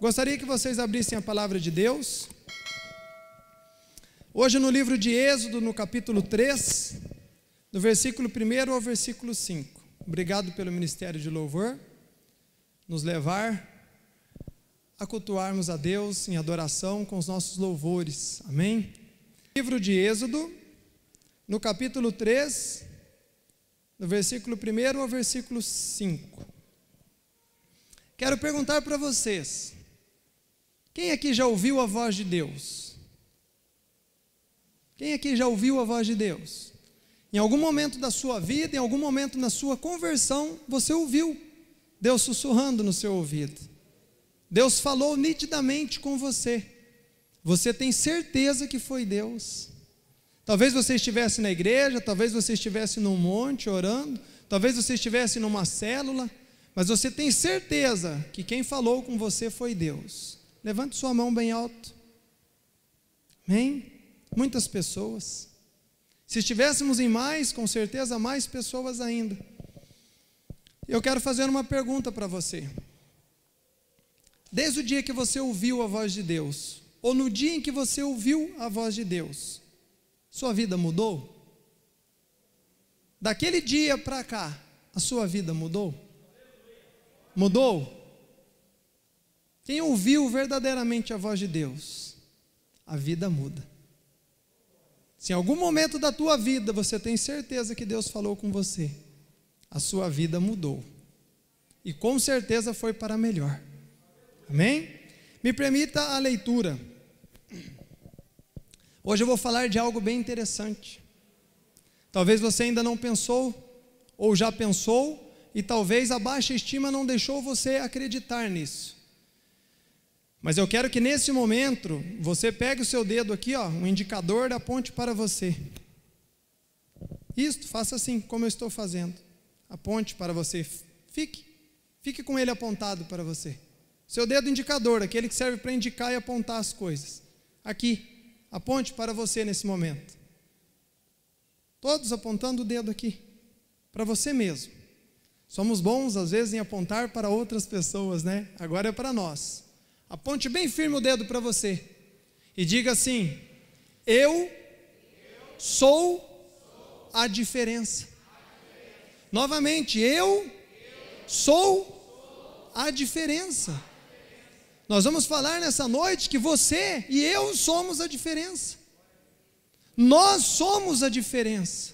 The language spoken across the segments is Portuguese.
Gostaria que vocês abrissem a palavra de Deus. Hoje, no livro de Êxodo, no capítulo 3, do versículo 1 ao versículo 5. Obrigado pelo ministério de louvor, nos levar a cultuarmos a Deus em adoração com os nossos louvores. Amém? Livro de Êxodo, no capítulo 3, do versículo 1 ao versículo 5. Quero perguntar para vocês: quem aqui já ouviu a voz de Deus? Quem aqui já ouviu a voz de Deus? Em algum momento da sua vida, em algum momento na sua conversão, você ouviu Deus sussurrando no seu ouvido. Deus falou nitidamente com você. Você tem certeza que foi Deus. Talvez você estivesse na igreja, talvez você estivesse num monte orando, talvez você estivesse numa célula, mas você tem certeza que quem falou com você foi Deus. Levante sua mão bem alto. Amém? Muitas pessoas. Se estivéssemos em mais, com certeza mais pessoas ainda. Eu quero fazer uma pergunta para você. Desde o dia que você ouviu a voz de Deus, ou no dia em que você ouviu a voz de Deus, sua vida mudou? Daquele dia para cá, a sua vida mudou? Mudou? Quem ouviu verdadeiramente a voz de Deus, a vida muda. Se em algum momento da tua vida você tem certeza que Deus falou com você, a sua vida mudou. E com certeza foi para melhor. Amém? Me permita a leitura. Hoje eu vou falar de algo bem interessante. Talvez você ainda não pensou, ou já pensou, e talvez a baixa estima não deixou você acreditar nisso. Mas eu quero que nesse momento você pegue o seu dedo aqui, ó, um indicador da ponte para você. Isto, faça assim, como eu estou fazendo. Aponte para você. Fique. Fique com ele apontado para você. Seu dedo indicador, aquele que serve para indicar e apontar as coisas. Aqui. Aponte para você nesse momento. Todos apontando o dedo aqui. Para você mesmo. Somos bons, às vezes, em apontar para outras pessoas, né? Agora é para nós. Aponte bem firme o dedo para você e diga assim: Eu sou a diferença. Novamente, eu sou a diferença. Nós vamos falar nessa noite que você e eu somos a diferença. Nós somos a diferença.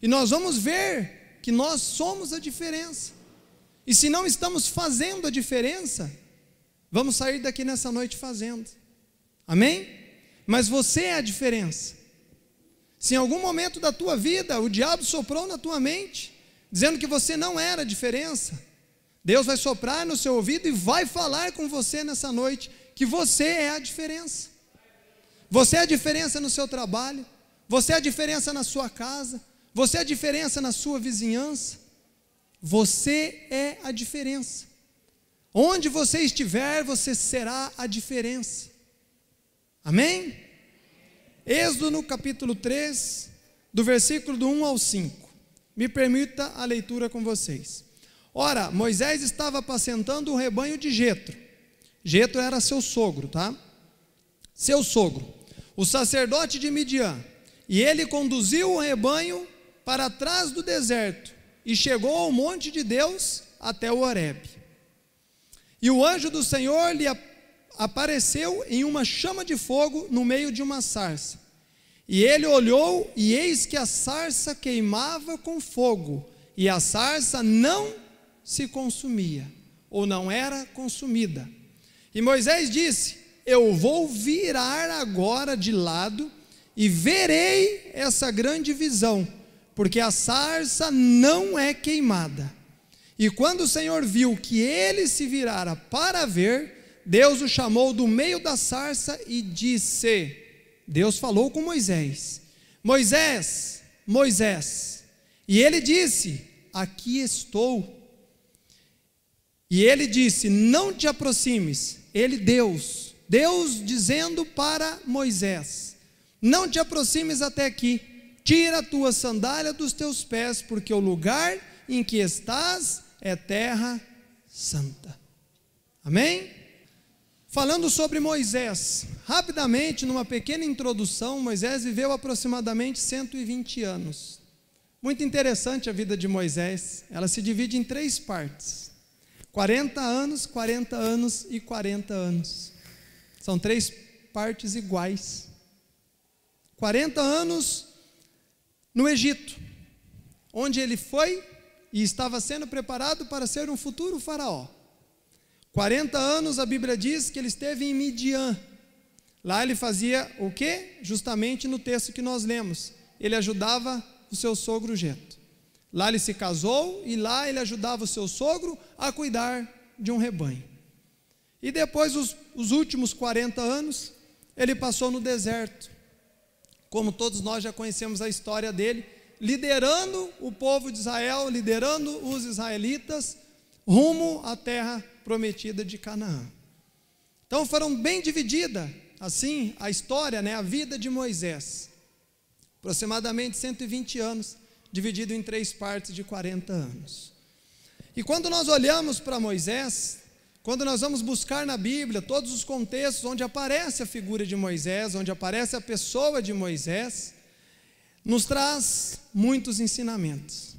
E nós vamos ver que nós somos a diferença. E se não estamos fazendo a diferença, Vamos sair daqui nessa noite fazendo. Amém? Mas você é a diferença. Se em algum momento da tua vida o diabo soprou na tua mente, dizendo que você não era a diferença, Deus vai soprar no seu ouvido e vai falar com você nessa noite que você é a diferença. Você é a diferença no seu trabalho, você é a diferença na sua casa, você é a diferença na sua vizinhança. Você é a diferença. Onde você estiver, você será a diferença. Amém? Êxodo no capítulo 3, do versículo do 1 ao 5. Me permita a leitura com vocês. Ora, Moisés estava apacentando o rebanho de Jetro. Jetro era seu sogro, tá? Seu sogro, o sacerdote de Midian. E ele conduziu o rebanho para trás do deserto e chegou ao monte de Deus até o Horebe. E o anjo do Senhor lhe apareceu em uma chama de fogo no meio de uma sarça. E ele olhou, e eis que a sarça queimava com fogo, e a sarça não se consumia, ou não era consumida. E Moisés disse: Eu vou virar agora de lado e verei essa grande visão, porque a sarça não é queimada. E quando o Senhor viu que ele se virara para ver, Deus o chamou do meio da sarça e disse: Deus falou com Moisés: Moisés, Moisés. E ele disse: Aqui estou. E ele disse: Não te aproximes. Ele, Deus, Deus dizendo para Moisés: Não te aproximes até aqui. Tira a tua sandália dos teus pés, porque o lugar em que estás é terra santa. Amém? Falando sobre Moisés, rapidamente, numa pequena introdução, Moisés viveu aproximadamente 120 anos. Muito interessante a vida de Moisés, ela se divide em três partes: 40 anos, 40 anos e 40 anos. São três partes iguais. 40 anos no Egito, onde ele foi e estava sendo preparado para ser um futuro faraó. 40 anos a Bíblia diz que ele esteve em Midian. Lá ele fazia o que? Justamente no texto que nós lemos. Ele ajudava o seu sogro Geto. Lá ele se casou e lá ele ajudava o seu sogro a cuidar de um rebanho. E depois, os, os últimos 40 anos, ele passou no deserto. Como todos nós já conhecemos a história dele, liderando o povo de Israel, liderando os israelitas rumo à terra prometida de Canaã. Então foram bem dividida assim a história, né, a vida de Moisés. Aproximadamente 120 anos, dividido em três partes de 40 anos. E quando nós olhamos para Moisés, quando nós vamos buscar na Bíblia todos os contextos onde aparece a figura de Moisés, onde aparece a pessoa de Moisés, nos traz muitos ensinamentos.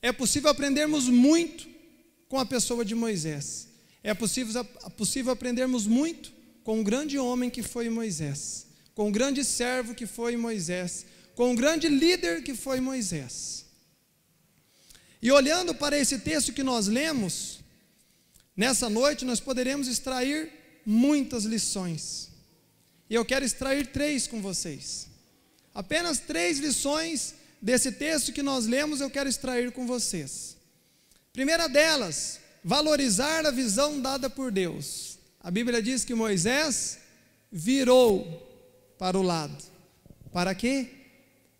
É possível aprendermos muito com a pessoa de Moisés. É possível, é possível aprendermos muito com o grande homem que foi Moisés, com o grande servo que foi Moisés, com o grande líder que foi Moisés. E olhando para esse texto que nós lemos, nessa noite nós poderemos extrair muitas lições. E eu quero extrair três com vocês. Apenas três lições desse texto que nós lemos eu quero extrair com vocês. Primeira delas, valorizar a visão dada por Deus. A Bíblia diz que Moisés virou para o lado. Para quê?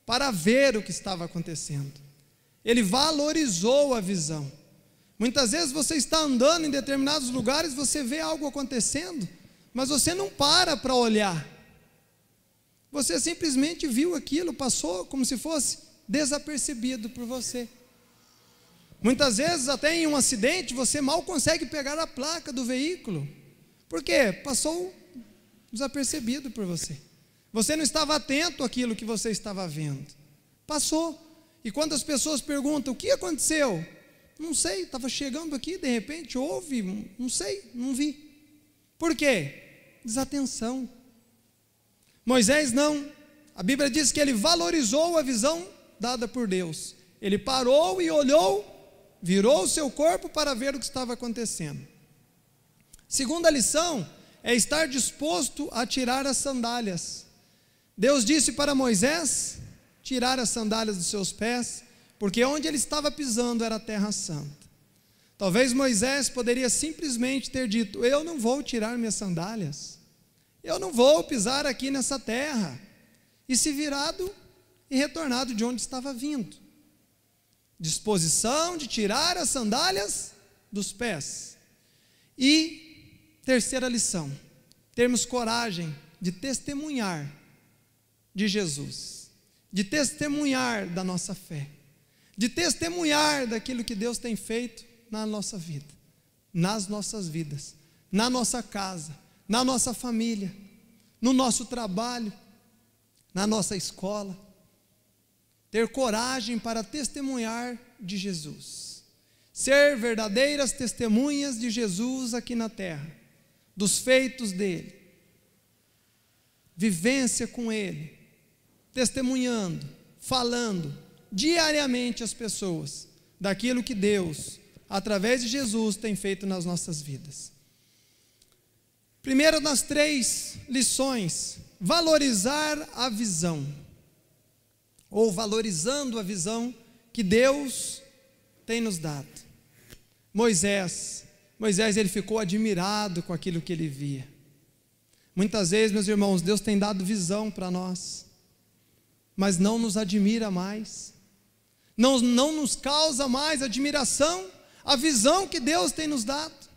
Para ver o que estava acontecendo. Ele valorizou a visão. Muitas vezes você está andando em determinados lugares, você vê algo acontecendo, mas você não para para olhar. Você simplesmente viu aquilo, passou como se fosse desapercebido por você. Muitas vezes, até em um acidente, você mal consegue pegar a placa do veículo. Por quê? Passou desapercebido por você. Você não estava atento àquilo que você estava vendo. Passou. E quando as pessoas perguntam: o que aconteceu? Não sei, estava chegando aqui, de repente houve, não sei, não vi. Por quê? Desatenção. Moisés não. A Bíblia diz que ele valorizou a visão dada por Deus. Ele parou e olhou, virou o seu corpo para ver o que estava acontecendo. Segunda lição é estar disposto a tirar as sandálias. Deus disse para Moisés tirar as sandálias dos seus pés, porque onde ele estava pisando era a terra santa. Talvez Moisés poderia simplesmente ter dito: Eu não vou tirar minhas sandálias. Eu não vou pisar aqui nessa terra. E se virado e retornado de onde estava vindo. Disposição de tirar as sandálias dos pés. E terceira lição: termos coragem de testemunhar de Jesus, de testemunhar da nossa fé, de testemunhar daquilo que Deus tem feito na nossa vida, nas nossas vidas, na nossa casa, na nossa família, no nosso trabalho, na nossa escola. Ter coragem para testemunhar de Jesus. Ser verdadeiras testemunhas de Jesus aqui na terra, dos feitos dele. Vivência com ele, testemunhando, falando diariamente às pessoas daquilo que Deus, através de Jesus, tem feito nas nossas vidas. Primeira das três lições, valorizar a visão, ou valorizando a visão que Deus tem nos dado. Moisés, Moisés ele ficou admirado com aquilo que ele via. Muitas vezes, meus irmãos, Deus tem dado visão para nós, mas não nos admira mais, não, não nos causa mais admiração a visão que Deus tem nos dado.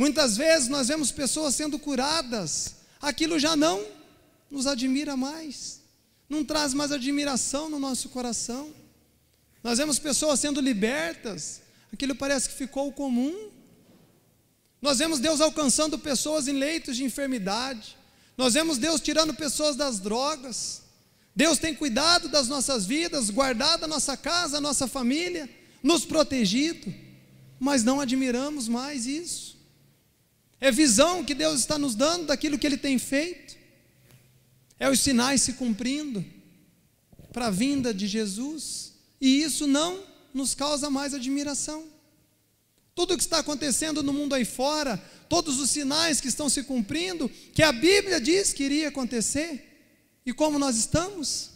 Muitas vezes nós vemos pessoas sendo curadas, aquilo já não nos admira mais, não traz mais admiração no nosso coração. Nós vemos pessoas sendo libertas, aquilo parece que ficou comum. Nós vemos Deus alcançando pessoas em leitos de enfermidade. Nós vemos Deus tirando pessoas das drogas. Deus tem cuidado das nossas vidas, guardado a nossa casa, a nossa família, nos protegido, mas não admiramos mais isso. É visão que Deus está nos dando daquilo que Ele tem feito, é os sinais se cumprindo para a vinda de Jesus, e isso não nos causa mais admiração. Tudo o que está acontecendo no mundo aí fora, todos os sinais que estão se cumprindo, que a Bíblia diz que iria acontecer, e como nós estamos?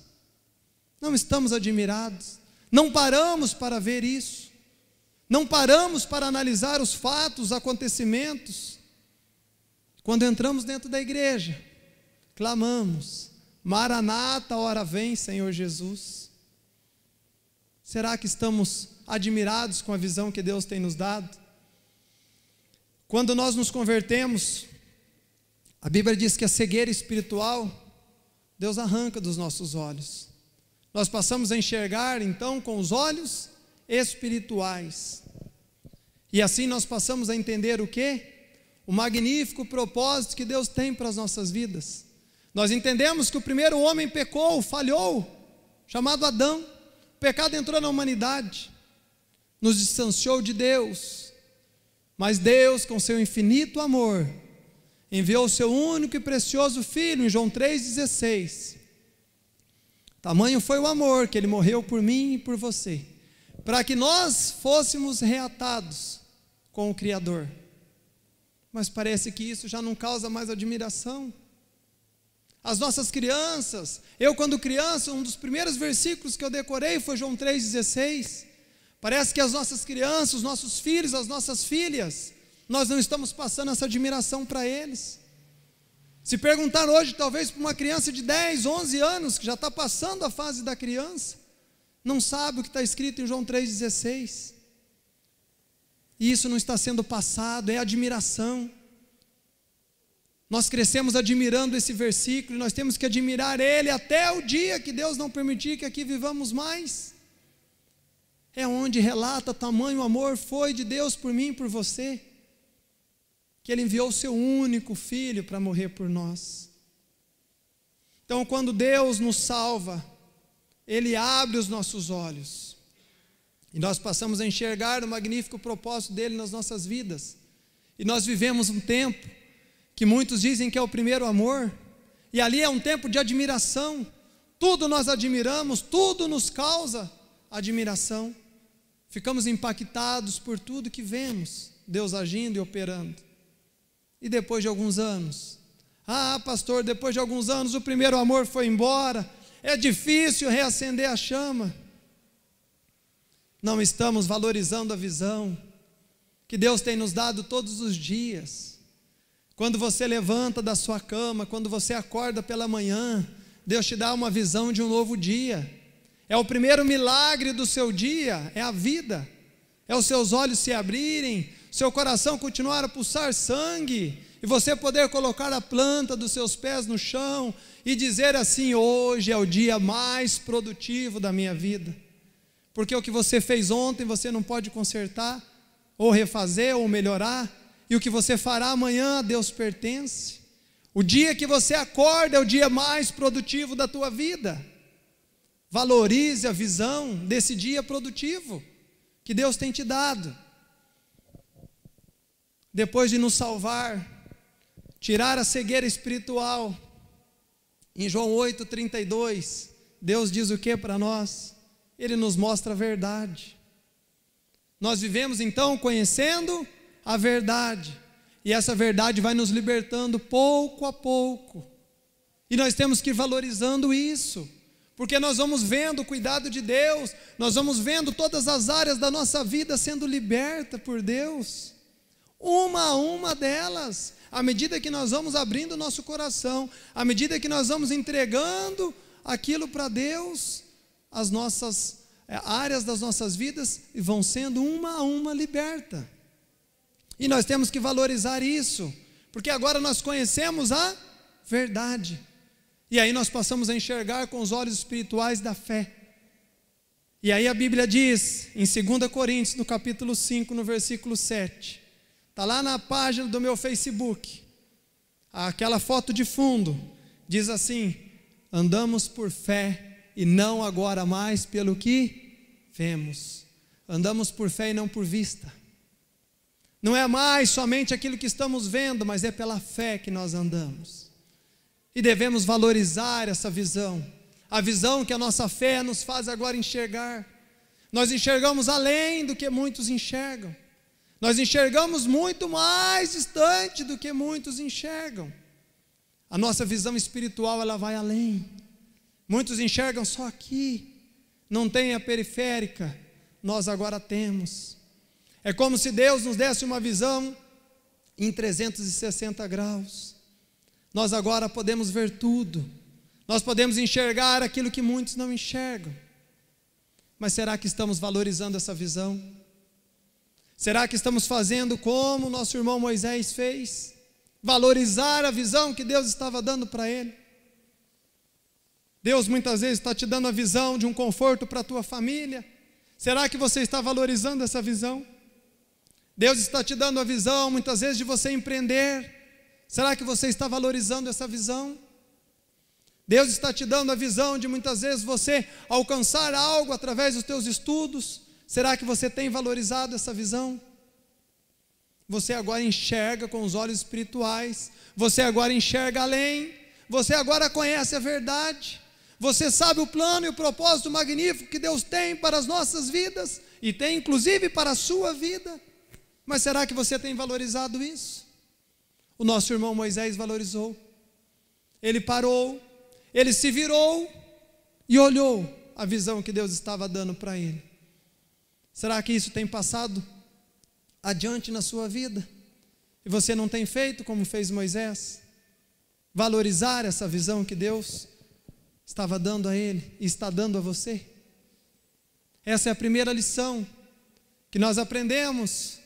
Não estamos admirados, não paramos para ver isso, não paramos para analisar os fatos, os acontecimentos. Quando entramos dentro da igreja, clamamos: Maranata, hora vem, Senhor Jesus. Será que estamos admirados com a visão que Deus tem nos dado? Quando nós nos convertemos, a Bíblia diz que a cegueira espiritual, Deus arranca dos nossos olhos. Nós passamos a enxergar então com os olhos espirituais. E assim nós passamos a entender o que? O magnífico propósito que Deus tem para as nossas vidas. Nós entendemos que o primeiro homem pecou, falhou, chamado Adão. O pecado entrou na humanidade, nos distanciou de Deus. Mas Deus, com seu infinito amor, enviou o seu único e precioso filho, em João 3,16. Tamanho foi o amor que ele morreu por mim e por você, para que nós fôssemos reatados com o Criador. Mas parece que isso já não causa mais admiração. As nossas crianças, eu quando criança, um dos primeiros versículos que eu decorei foi João 3,16. Parece que as nossas crianças, os nossos filhos, as nossas filhas, nós não estamos passando essa admiração para eles. Se perguntar hoje, talvez para uma criança de 10, 11 anos, que já está passando a fase da criança, não sabe o que está escrito em João 3,16. E isso não está sendo passado, é admiração. Nós crescemos admirando esse versículo e nós temos que admirar ele até o dia que Deus não permitir que aqui vivamos mais. É onde relata tamanho amor foi de Deus por mim e por você, que Ele enviou o seu único filho para morrer por nós. Então, quando Deus nos salva, Ele abre os nossos olhos e nós passamos a enxergar o magnífico propósito dele nas nossas vidas. E nós vivemos um tempo que muitos dizem que é o primeiro amor, e ali é um tempo de admiração. Tudo nós admiramos, tudo nos causa admiração. Ficamos impactados por tudo que vemos, Deus agindo e operando. E depois de alguns anos, ah, pastor, depois de alguns anos o primeiro amor foi embora, é difícil reacender a chama. Não estamos valorizando a visão que Deus tem nos dado todos os dias quando você levanta da sua cama, quando você acorda pela manhã, Deus te dá uma visão de um novo dia. É o primeiro milagre do seu dia, é a vida. É os seus olhos se abrirem, seu coração continuar a pulsar sangue, e você poder colocar a planta dos seus pés no chão e dizer assim: hoje é o dia mais produtivo da minha vida. Porque o que você fez ontem você não pode consertar, ou refazer, ou melhorar e o que você fará amanhã a Deus pertence. O dia que você acorda é o dia mais produtivo da tua vida. Valorize a visão desse dia produtivo que Deus tem te dado. Depois de nos salvar, tirar a cegueira espiritual, em João 8,32, Deus diz o que para nós? Ele nos mostra a verdade. Nós vivemos então conhecendo a verdade. E essa verdade vai nos libertando pouco a pouco. E nós temos que ir valorizando isso, porque nós vamos vendo o cuidado de Deus, nós vamos vendo todas as áreas da nossa vida sendo liberta por Deus, uma a uma delas, à medida que nós vamos abrindo o nosso coração, à medida que nós vamos entregando aquilo para Deus, as nossas é, áreas das nossas vidas vão sendo uma a uma liberta. E nós temos que valorizar isso, porque agora nós conhecemos a verdade. E aí nós passamos a enxergar com os olhos espirituais da fé. E aí a Bíblia diz, em 2 Coríntios, no capítulo 5, no versículo 7, Está lá na página do meu Facebook. Aquela foto de fundo diz assim: andamos por fé e não agora mais pelo que vemos. Andamos por fé e não por vista. Não é mais somente aquilo que estamos vendo, mas é pela fé que nós andamos. E devemos valorizar essa visão, a visão que a nossa fé nos faz agora enxergar. Nós enxergamos além do que muitos enxergam. Nós enxergamos muito mais distante do que muitos enxergam. A nossa visão espiritual ela vai além. Muitos enxergam só aqui, não tem a periférica. Nós agora temos. É como se Deus nos desse uma visão em 360 graus. Nós agora podemos ver tudo. Nós podemos enxergar aquilo que muitos não enxergam. Mas será que estamos valorizando essa visão? Será que estamos fazendo como nosso irmão Moisés fez? Valorizar a visão que Deus estava dando para ele? Deus muitas vezes está te dando a visão de um conforto para a tua família. Será que você está valorizando essa visão? Deus está te dando a visão muitas vezes de você empreender. Será que você está valorizando essa visão? Deus está te dando a visão de muitas vezes você alcançar algo através dos teus estudos. Será que você tem valorizado essa visão? Você agora enxerga com os olhos espirituais, você agora enxerga além, você agora conhece a verdade, você sabe o plano e o propósito magnífico que Deus tem para as nossas vidas e tem inclusive para a sua vida. Mas será que você tem valorizado isso? O nosso irmão Moisés valorizou. Ele parou, ele se virou e olhou a visão que Deus estava dando para ele. Será que isso tem passado adiante na sua vida? E você não tem feito como fez Moisés? Valorizar essa visão que Deus estava dando a ele e está dando a você? Essa é a primeira lição que nós aprendemos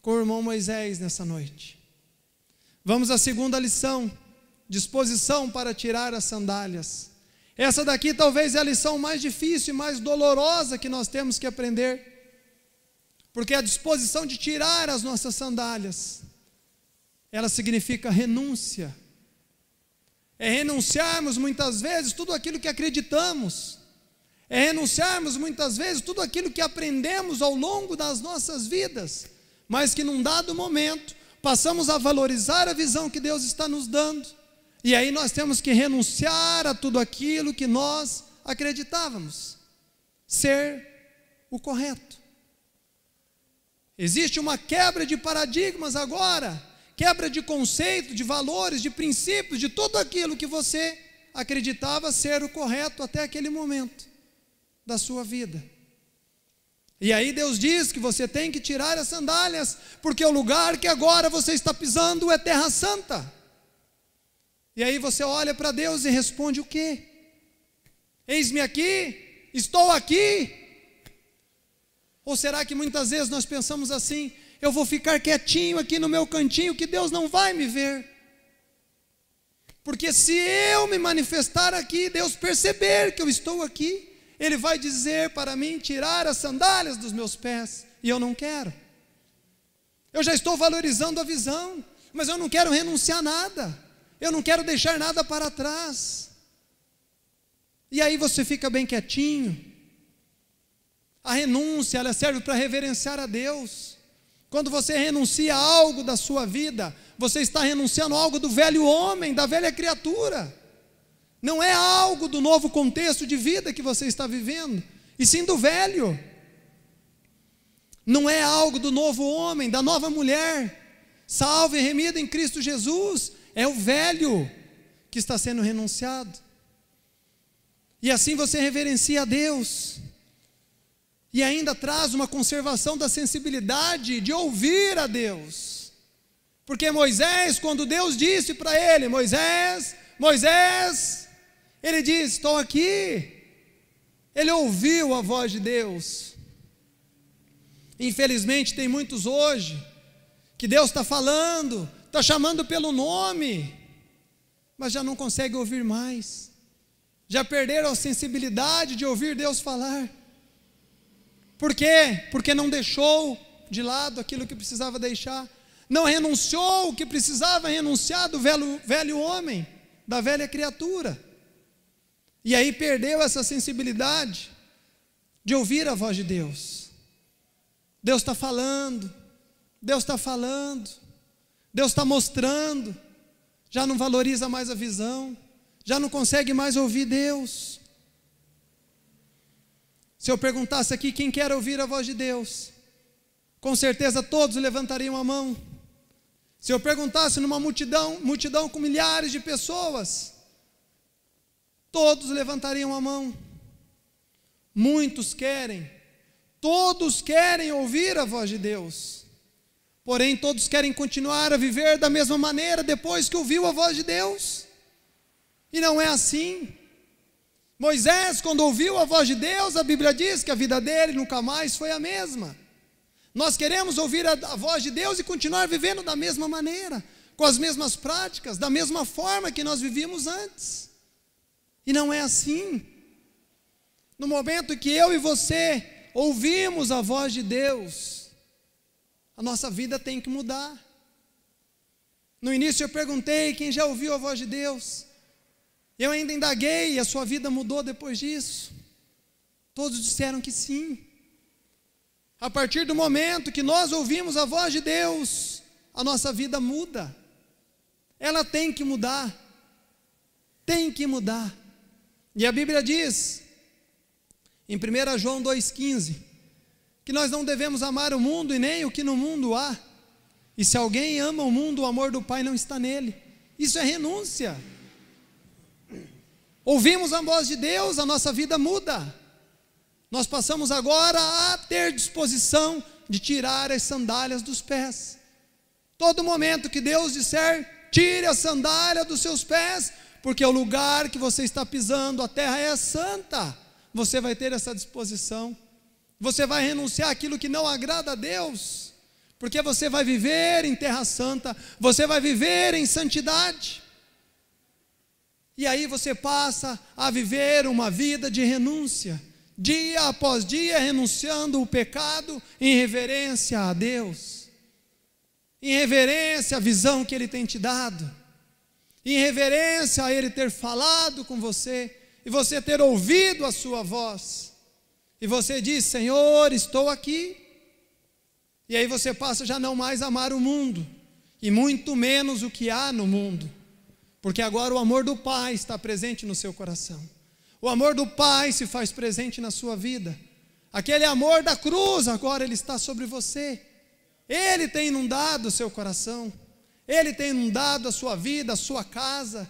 com o irmão Moisés nessa noite. Vamos à segunda lição: disposição para tirar as sandálias. Essa daqui talvez é a lição mais difícil e mais dolorosa que nós temos que aprender porque a disposição de tirar as nossas sandálias, ela significa renúncia. É renunciarmos muitas vezes tudo aquilo que acreditamos. É renunciarmos muitas vezes tudo aquilo que aprendemos ao longo das nossas vidas, mas que num dado momento passamos a valorizar a visão que Deus está nos dando. E aí nós temos que renunciar a tudo aquilo que nós acreditávamos ser o correto. Existe uma quebra de paradigmas agora, quebra de conceito, de valores, de princípios, de tudo aquilo que você acreditava ser o correto até aquele momento da sua vida. E aí Deus diz que você tem que tirar as sandálias, porque o lugar que agora você está pisando é terra santa. E aí você olha para Deus e responde o quê? Eis-me aqui, estou aqui, ou será que muitas vezes nós pensamos assim: eu vou ficar quietinho aqui no meu cantinho, que Deus não vai me ver? Porque se eu me manifestar aqui, Deus perceber que eu estou aqui, Ele vai dizer para mim tirar as sandálias dos meus pés, e eu não quero. Eu já estou valorizando a visão, mas eu não quero renunciar nada, eu não quero deixar nada para trás. E aí você fica bem quietinho, a renúncia, ela serve para reverenciar a Deus. Quando você renuncia a algo da sua vida, você está renunciando a algo do velho homem, da velha criatura. Não é algo do novo contexto de vida que você está vivendo, e sim do velho. Não é algo do novo homem, da nova mulher, salvo e remido em Cristo Jesus. É o velho que está sendo renunciado. E assim você reverencia a Deus e ainda traz uma conservação da sensibilidade de ouvir a Deus. Porque Moisés, quando Deus disse para ele: Moisés, Moisés, ele disse: Estou aqui. Ele ouviu a voz de Deus. Infelizmente, tem muitos hoje que Deus está falando, está chamando pelo nome, mas já não consegue ouvir mais, já perderam a sensibilidade de ouvir Deus falar. Por quê? Porque não deixou de lado aquilo que precisava deixar. não renunciou o que precisava renunciar do velho, velho homem, da velha criatura. E aí perdeu essa sensibilidade de ouvir a voz de Deus. Deus está falando, Deus está falando, Deus está mostrando, já não valoriza mais a visão, já não consegue mais ouvir Deus. Se eu perguntasse aqui quem quer ouvir a voz de Deus, com certeza todos levantariam a mão. Se eu perguntasse numa multidão, multidão com milhares de pessoas, todos levantariam a mão. Muitos querem, todos querem ouvir a voz de Deus. Porém, todos querem continuar a viver da mesma maneira depois que ouviu a voz de Deus. E não é assim. Moisés, quando ouviu a voz de Deus, a Bíblia diz que a vida dele nunca mais foi a mesma. Nós queremos ouvir a, a voz de Deus e continuar vivendo da mesma maneira, com as mesmas práticas, da mesma forma que nós vivíamos antes. E não é assim. No momento que eu e você ouvimos a voz de Deus, a nossa vida tem que mudar. No início eu perguntei quem já ouviu a voz de Deus. Eu ainda indaguei a sua vida mudou depois disso. Todos disseram que sim. A partir do momento que nós ouvimos a voz de Deus, a nossa vida muda. Ela tem que mudar. Tem que mudar. E a Bíblia diz, em 1 João 2,15, que nós não devemos amar o mundo e nem o que no mundo há. E se alguém ama o mundo, o amor do Pai não está nele. Isso é renúncia. Ouvimos a voz de Deus, a nossa vida muda. Nós passamos agora a ter disposição de tirar as sandálias dos pés. Todo momento que Deus disser, tire a sandália dos seus pés, porque o lugar que você está pisando, a terra é santa. Você vai ter essa disposição. Você vai renunciar aquilo que não agrada a Deus, porque você vai viver em terra santa, você vai viver em santidade. E aí você passa a viver uma vida de renúncia dia após dia renunciando o pecado em reverência a Deus, em reverência à visão que Ele tem te dado, em reverência a Ele ter falado com você e você ter ouvido a Sua voz, e você diz: Senhor, estou aqui. E aí você passa já não mais amar o mundo, e muito menos o que há no mundo, porque agora o amor do Pai está presente no seu coração. O amor do Pai se faz presente na sua vida. Aquele amor da cruz agora ele está sobre você. Ele tem inundado o seu coração. Ele tem inundado a sua vida, a sua casa.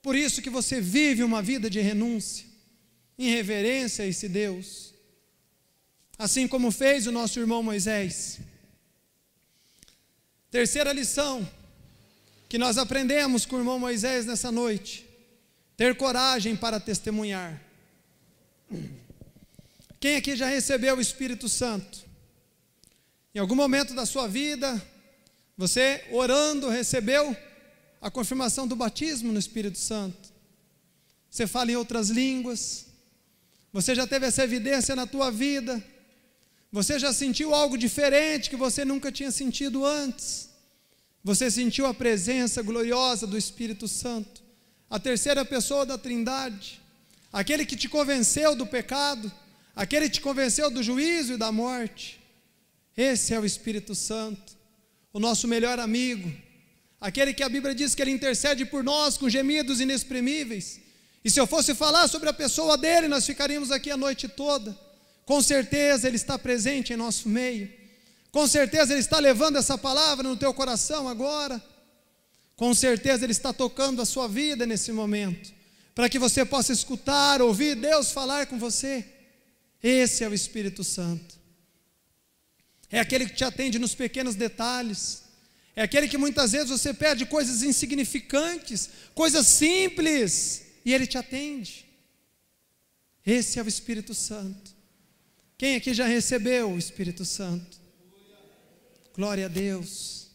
Por isso que você vive uma vida de renúncia, em reverência a esse Deus. Assim como fez o nosso irmão Moisés. Terceira lição que nós aprendemos com o irmão Moisés nessa noite ter coragem para testemunhar. Quem aqui já recebeu o Espírito Santo? Em algum momento da sua vida, você orando recebeu a confirmação do batismo no Espírito Santo. Você fala em outras línguas. Você já teve essa evidência na tua vida. Você já sentiu algo diferente que você nunca tinha sentido antes. Você sentiu a presença gloriosa do Espírito Santo a terceira pessoa da Trindade, aquele que te convenceu do pecado, aquele que te convenceu do juízo e da morte. Esse é o Espírito Santo, o nosso melhor amigo, aquele que a Bíblia diz que ele intercede por nós com gemidos inexprimíveis. E se eu fosse falar sobre a pessoa dele, nós ficaríamos aqui a noite toda. Com certeza ele está presente em nosso meio. Com certeza ele está levando essa palavra no teu coração agora. Com certeza Ele está tocando a sua vida nesse momento, para que você possa escutar, ouvir Deus falar com você. Esse é o Espírito Santo. É aquele que te atende nos pequenos detalhes. É aquele que muitas vezes você pede coisas insignificantes, coisas simples, e ele te atende. Esse é o Espírito Santo. Quem aqui já recebeu o Espírito Santo? Glória a Deus.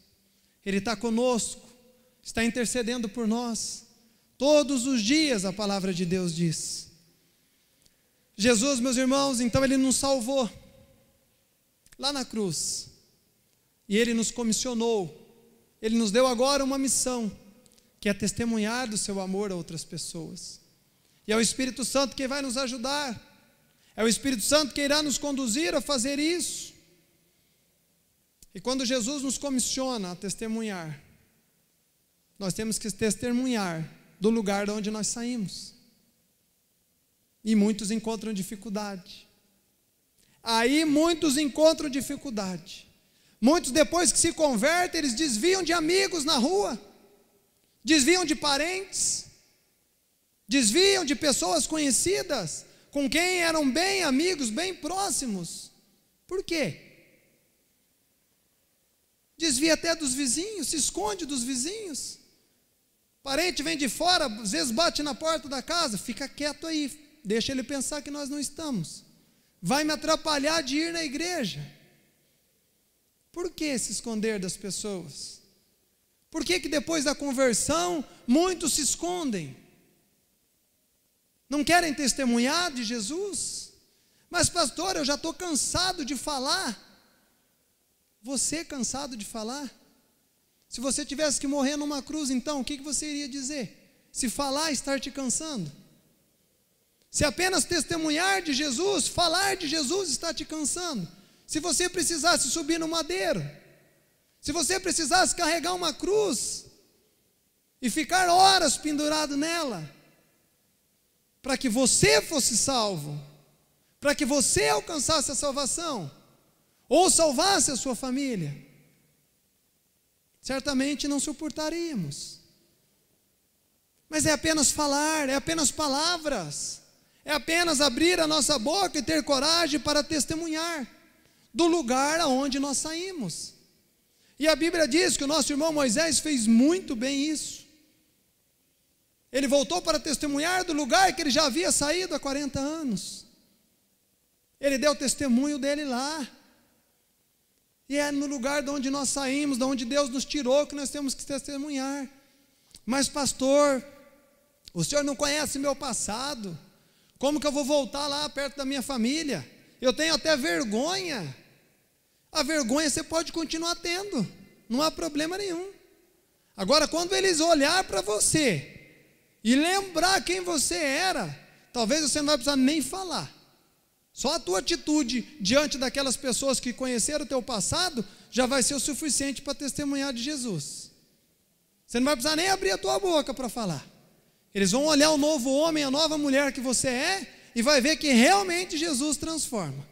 Ele está conosco está intercedendo por nós. Todos os dias a palavra de Deus diz. Jesus, meus irmãos, então ele nos salvou lá na cruz. E Ele nos comissionou, Ele nos deu agora uma missão, que é testemunhar do seu amor a outras pessoas. E é o Espírito Santo que vai nos ajudar, é o Espírito Santo que irá nos conduzir a fazer isso. E quando Jesus nos comissiona a testemunhar, nós temos que testemunhar do lugar de onde nós saímos. E muitos encontram dificuldade. Aí muitos encontram dificuldade. Muitos, depois que se convertem, eles desviam de amigos na rua, desviam de parentes, desviam de pessoas conhecidas, com quem eram bem amigos, bem próximos. Por quê? Desvia até dos vizinhos, se esconde dos vizinhos. Parente vem de fora, às vezes bate na porta da casa, fica quieto aí, deixa ele pensar que nós não estamos. Vai me atrapalhar de ir na igreja. Por que se esconder das pessoas? Por que, que depois da conversão muitos se escondem? Não querem testemunhar de Jesus? Mas, pastor, eu já estou cansado de falar. Você cansado de falar? Se você tivesse que morrer numa cruz, então, o que, que você iria dizer? Se falar estar te cansando? Se apenas testemunhar de Jesus, falar de Jesus está te cansando? Se você precisasse subir no madeiro, se você precisasse carregar uma cruz e ficar horas pendurado nela, para que você fosse salvo, para que você alcançasse a salvação, ou salvasse a sua família, certamente não suportaríamos. Mas é apenas falar, é apenas palavras, é apenas abrir a nossa boca e ter coragem para testemunhar do lugar aonde nós saímos. E a Bíblia diz que o nosso irmão Moisés fez muito bem isso. Ele voltou para testemunhar do lugar que ele já havia saído há 40 anos. Ele deu testemunho dele lá. E é no lugar de onde nós saímos, de onde Deus nos tirou, que nós temos que testemunhar. Mas, pastor, o senhor não conhece meu passado. Como que eu vou voltar lá perto da minha família? Eu tenho até vergonha. A vergonha você pode continuar tendo, não há problema nenhum. Agora, quando eles olhar para você e lembrar quem você era, talvez você não vai precisar nem falar. Só a tua atitude diante daquelas pessoas que conheceram o teu passado já vai ser o suficiente para testemunhar de Jesus. Você não vai precisar nem abrir a tua boca para falar. Eles vão olhar o novo homem, a nova mulher que você é e vai ver que realmente Jesus transforma.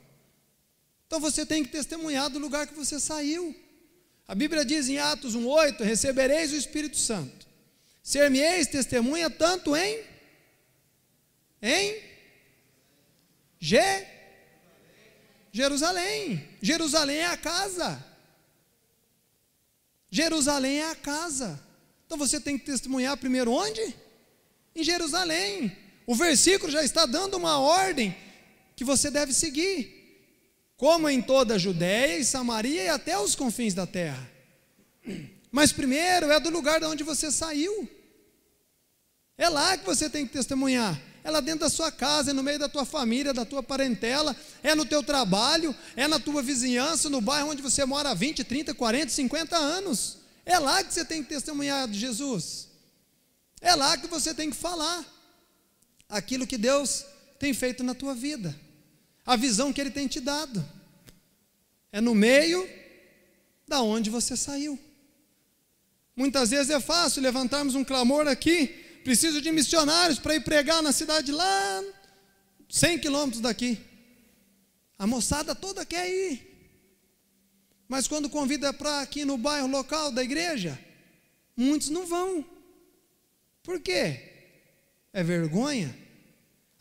Então você tem que testemunhar do lugar que você saiu. A Bíblia diz em Atos 1:8: "Recebereis o Espírito Santo. Ser-me-eis testemunha tanto em em G Jerusalém. Jerusalém é a casa. Jerusalém é a casa. Então você tem que testemunhar primeiro onde? Em Jerusalém. O versículo já está dando uma ordem que você deve seguir como em toda a Judéia e Samaria e até os confins da terra. Mas primeiro é do lugar de onde você saiu. É lá que você tem que testemunhar. É lá dentro da sua casa, é no meio da tua família, da tua parentela, é no teu trabalho, é na tua vizinhança, no bairro onde você mora há 20, 30, 40, 50 anos. É lá que você tem que testemunhar de Jesus. É lá que você tem que falar aquilo que Deus tem feito na tua vida a visão que Ele tem te dado. É no meio da onde você saiu. Muitas vezes é fácil levantarmos um clamor aqui, preciso de missionários para ir pregar na cidade lá 100 quilômetros daqui. A moçada toda quer ir. Mas quando convida para aqui no bairro local da igreja, muitos não vão. Por quê? É vergonha?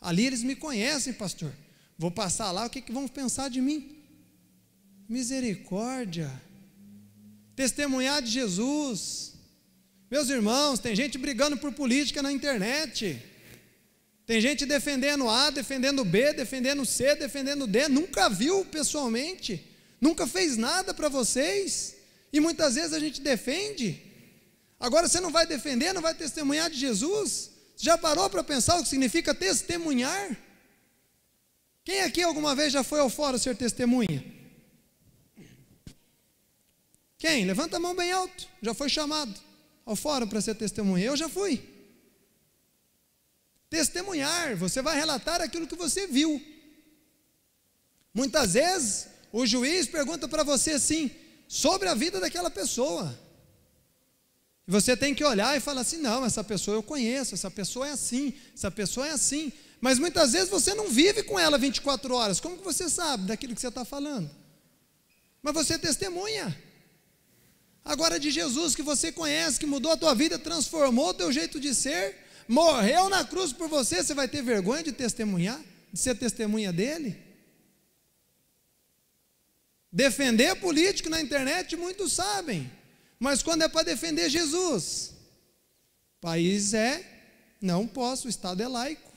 Ali eles me conhecem, pastor. Vou passar lá, o que, que vão pensar de mim? Misericórdia. Testemunhar de Jesus. Meus irmãos, tem gente brigando por política na internet. Tem gente defendendo A, defendendo B, defendendo C, defendendo D. Nunca viu pessoalmente. Nunca fez nada para vocês. E muitas vezes a gente defende. Agora você não vai defender, não vai testemunhar de Jesus? Já parou para pensar o que significa testemunhar? Quem aqui alguma vez já foi ao fórum ser testemunha? Quem? Levanta a mão bem alto. Já foi chamado ao fórum para ser testemunha. Eu já fui. Testemunhar, você vai relatar aquilo que você viu. Muitas vezes, o juiz pergunta para você assim, sobre a vida daquela pessoa. E você tem que olhar e falar assim: não, essa pessoa eu conheço, essa pessoa é assim, essa pessoa é assim. Mas muitas vezes você não vive com ela 24 horas. Como que você sabe daquilo que você está falando? Mas você testemunha. Agora de Jesus que você conhece, que mudou a tua vida, transformou o teu jeito de ser, morreu na cruz por você, você vai ter vergonha de testemunhar, de ser testemunha dele? Defender político na internet, muitos sabem. Mas quando é para defender Jesus, país é, não posso, o Estado é laico.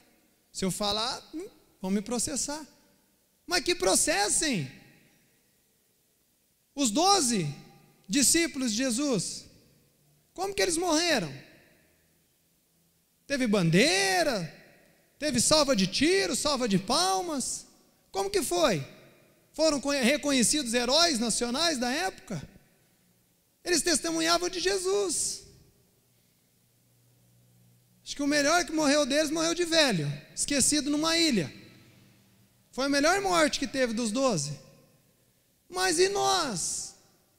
Se eu falar, hum, vão me processar. Mas que processem. Os doze discípulos de Jesus, como que eles morreram? Teve bandeira, teve salva de tiros, salva de palmas. Como que foi? Foram reconhecidos heróis nacionais da época? Eles testemunhavam de Jesus. Acho que o melhor que morreu deles morreu de velho, esquecido numa ilha. Foi a melhor morte que teve dos doze. Mas e nós?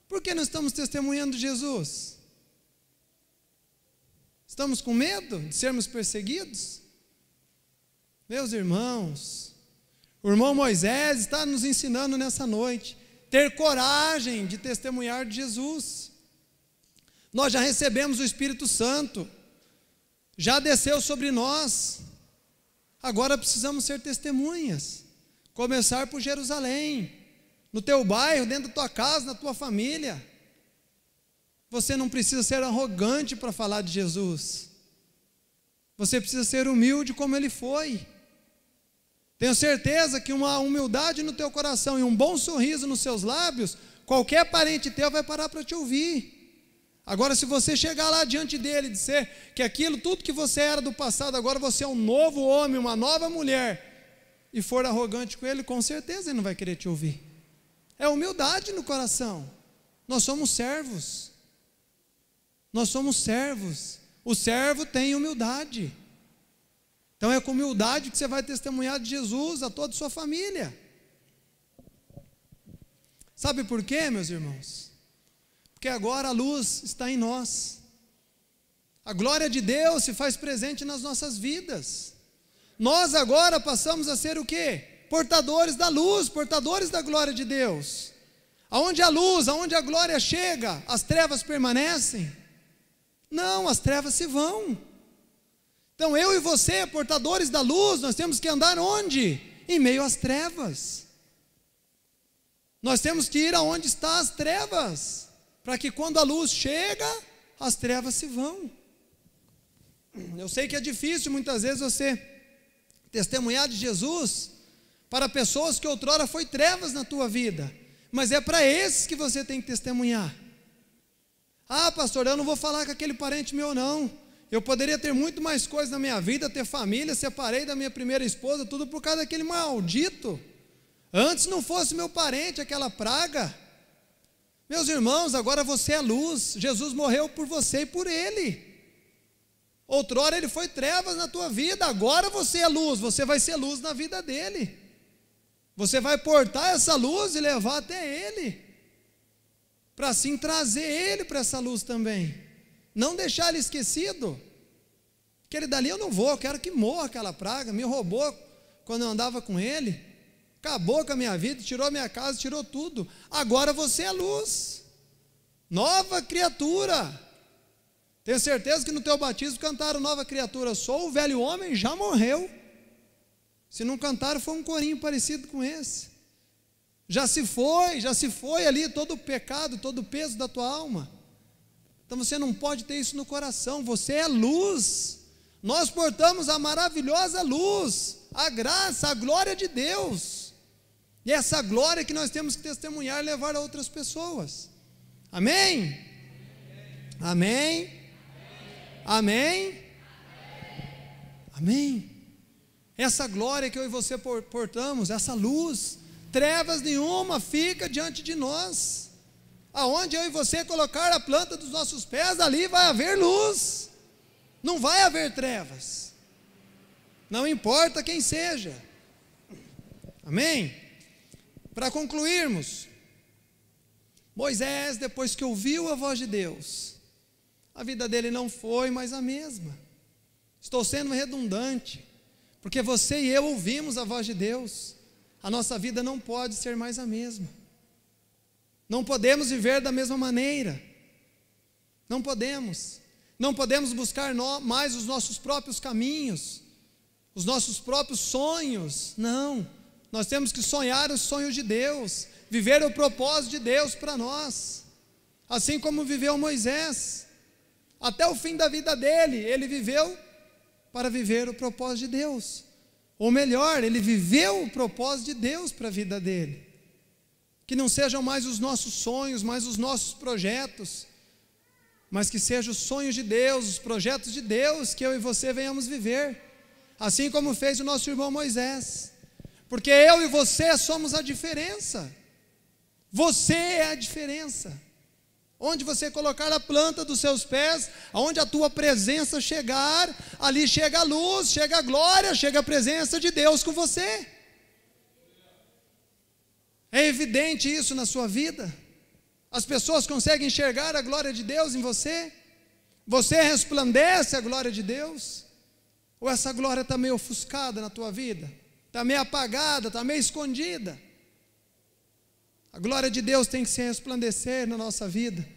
Por que não estamos testemunhando Jesus? Estamos com medo de sermos perseguidos? Meus irmãos, o irmão Moisés está nos ensinando nessa noite ter coragem de testemunhar de Jesus. Nós já recebemos o Espírito Santo, já desceu sobre nós, agora precisamos ser testemunhas. Começar por Jerusalém, no teu bairro, dentro da tua casa, na tua família. Você não precisa ser arrogante para falar de Jesus. Você precisa ser humilde como ele foi. Tenho certeza que uma humildade no teu coração e um bom sorriso nos seus lábios, qualquer parente teu vai parar para te ouvir. Agora, se você chegar lá diante dele e dizer que aquilo, tudo que você era do passado, agora você é um novo homem, uma nova mulher, e for arrogante com ele, com certeza ele não vai querer te ouvir. É humildade no coração. Nós somos servos. Nós somos servos. O servo tem humildade. Então é com humildade que você vai testemunhar de Jesus a toda a sua família. Sabe por quê, meus irmãos? porque agora a luz está em nós. A glória de Deus se faz presente nas nossas vidas. Nós agora passamos a ser o quê? Portadores da luz, portadores da glória de Deus. Aonde a luz, aonde a glória chega, as trevas permanecem? Não, as trevas se vão. Então eu e você, portadores da luz, nós temos que andar onde? Em meio às trevas. Nós temos que ir aonde estão as trevas para que quando a luz chega, as trevas se vão. Eu sei que é difícil muitas vezes você testemunhar de Jesus para pessoas que outrora foi trevas na tua vida, mas é para esses que você tem que testemunhar. Ah, pastor, eu não vou falar com aquele parente meu não. Eu poderia ter muito mais coisas na minha vida, ter família, separei da minha primeira esposa, tudo por causa daquele maldito. Antes não fosse meu parente aquela praga. Meus irmãos, agora você é luz. Jesus morreu por você e por ele. Outrora ele foi trevas na tua vida, agora você é luz, você vai ser luz na vida dele. Você vai portar essa luz e levar até ele, para assim trazer ele para essa luz também. Não deixar ele esquecido. Aquele dali eu não vou, eu quero que morra aquela praga, me roubou quando eu andava com ele. Acabou com a minha vida, tirou minha casa, tirou tudo. Agora você é luz. Nova criatura. Tenho certeza que no teu batismo cantaram nova criatura. Sou o velho homem, já morreu. Se não cantaram, foi um corinho parecido com esse. Já se foi, já se foi ali todo o pecado, todo o peso da tua alma. Então você não pode ter isso no coração. Você é luz. Nós portamos a maravilhosa luz, a graça, a glória de Deus. E essa glória que nós temos que testemunhar e levar a outras pessoas. Amém? Amém? Amém? Amém? Essa glória que eu e você portamos, essa luz, trevas nenhuma fica diante de nós. Aonde eu e você colocar a planta dos nossos pés, ali vai haver luz. Não vai haver trevas. Não importa quem seja. Amém? Para concluirmos, Moisés, depois que ouviu a voz de Deus, a vida dele não foi mais a mesma. Estou sendo redundante, porque você e eu ouvimos a voz de Deus, a nossa vida não pode ser mais a mesma. Não podemos viver da mesma maneira. Não podemos. Não podemos buscar mais os nossos próprios caminhos, os nossos próprios sonhos. Não. Nós temos que sonhar os sonhos de Deus, viver o propósito de Deus para nós, assim como viveu Moisés, até o fim da vida dele, ele viveu para viver o propósito de Deus, ou melhor, ele viveu o propósito de Deus para a vida dele, que não sejam mais os nossos sonhos, mais os nossos projetos, mas que sejam os sonhos de Deus, os projetos de Deus que eu e você venhamos viver, assim como fez o nosso irmão Moisés, porque eu e você somos a diferença. Você é a diferença. Onde você colocar a planta dos seus pés, aonde a tua presença chegar, ali chega a luz, chega a glória, chega a presença de Deus com você. É evidente isso na sua vida? As pessoas conseguem enxergar a glória de Deus em você? Você resplandece a glória de Deus? Ou essa glória está meio ofuscada na tua vida? Está meio apagada, está meio escondida? A glória de Deus tem que se resplandecer na nossa vida,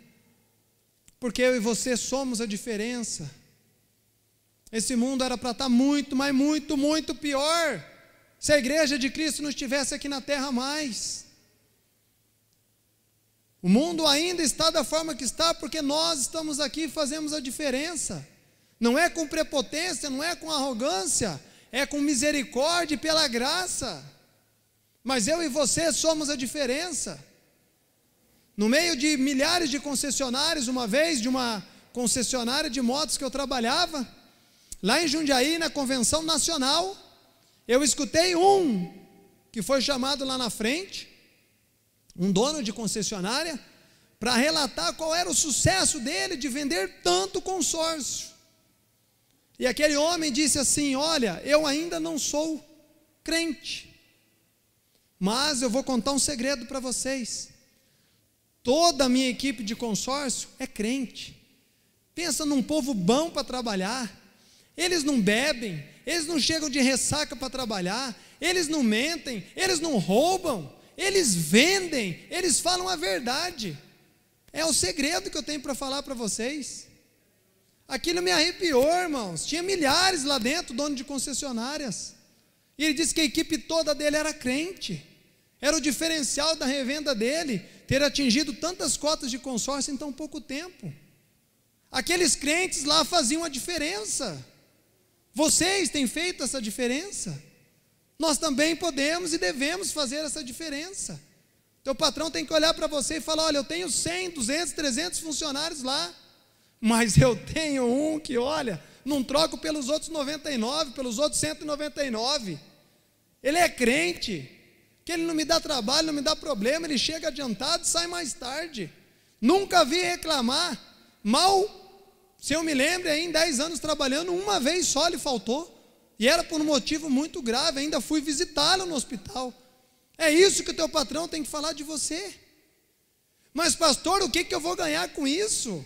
porque eu e você somos a diferença. Esse mundo era para estar tá muito, mas muito, muito pior, se a igreja de Cristo não estivesse aqui na terra mais. O mundo ainda está da forma que está, porque nós estamos aqui e fazemos a diferença. Não é com prepotência, não é com arrogância, é com misericórdia e pela graça. Mas eu e você somos a diferença. No meio de milhares de concessionários, uma vez, de uma concessionária de motos que eu trabalhava, lá em Jundiaí, na convenção nacional, eu escutei um que foi chamado lá na frente, um dono de concessionária, para relatar qual era o sucesso dele de vender tanto consórcio. E aquele homem disse assim: Olha, eu ainda não sou crente. Mas eu vou contar um segredo para vocês. Toda a minha equipe de consórcio é crente. Pensa num povo bom para trabalhar. Eles não bebem, eles não chegam de ressaca para trabalhar, eles não mentem, eles não roubam, eles vendem, eles falam a verdade. É o segredo que eu tenho para falar para vocês. Aquilo me arrepiou, irmãos. Tinha milhares lá dentro, dono de concessionárias. E ele disse que a equipe toda dele era crente. Era o diferencial da revenda dele, ter atingido tantas cotas de consórcio em tão pouco tempo. Aqueles crentes lá faziam a diferença. Vocês têm feito essa diferença? Nós também podemos e devemos fazer essa diferença. Teu patrão tem que olhar para você e falar: olha, eu tenho 100, 200, 300 funcionários lá, mas eu tenho um que, olha, não troco pelos outros 99, pelos outros 199. Ele é crente, que ele não me dá trabalho, não me dá problema, ele chega adiantado e sai mais tarde. Nunca vi reclamar. Mal, se eu me lembro, em 10 anos trabalhando, uma vez só lhe faltou. E era por um motivo muito grave, ainda fui visitá-lo no hospital. É isso que o teu patrão tem que falar de você. Mas, pastor, o que, que eu vou ganhar com isso?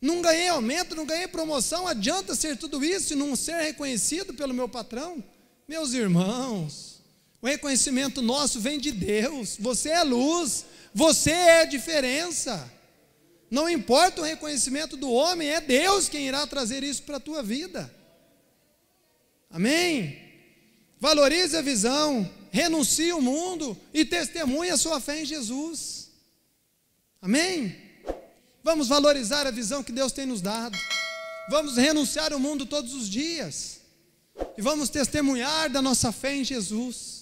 Não ganhei aumento, não ganhei promoção, adianta ser tudo isso e não ser reconhecido pelo meu patrão? Meus irmãos, o reconhecimento nosso vem de Deus. Você é luz, você é a diferença. Não importa o reconhecimento do homem, é Deus quem irá trazer isso para a tua vida. Amém? Valorize a visão, renuncie o mundo e testemunhe a sua fé em Jesus. Amém? Vamos valorizar a visão que Deus tem nos dado. Vamos renunciar o mundo todos os dias. E vamos testemunhar da nossa fé em Jesus.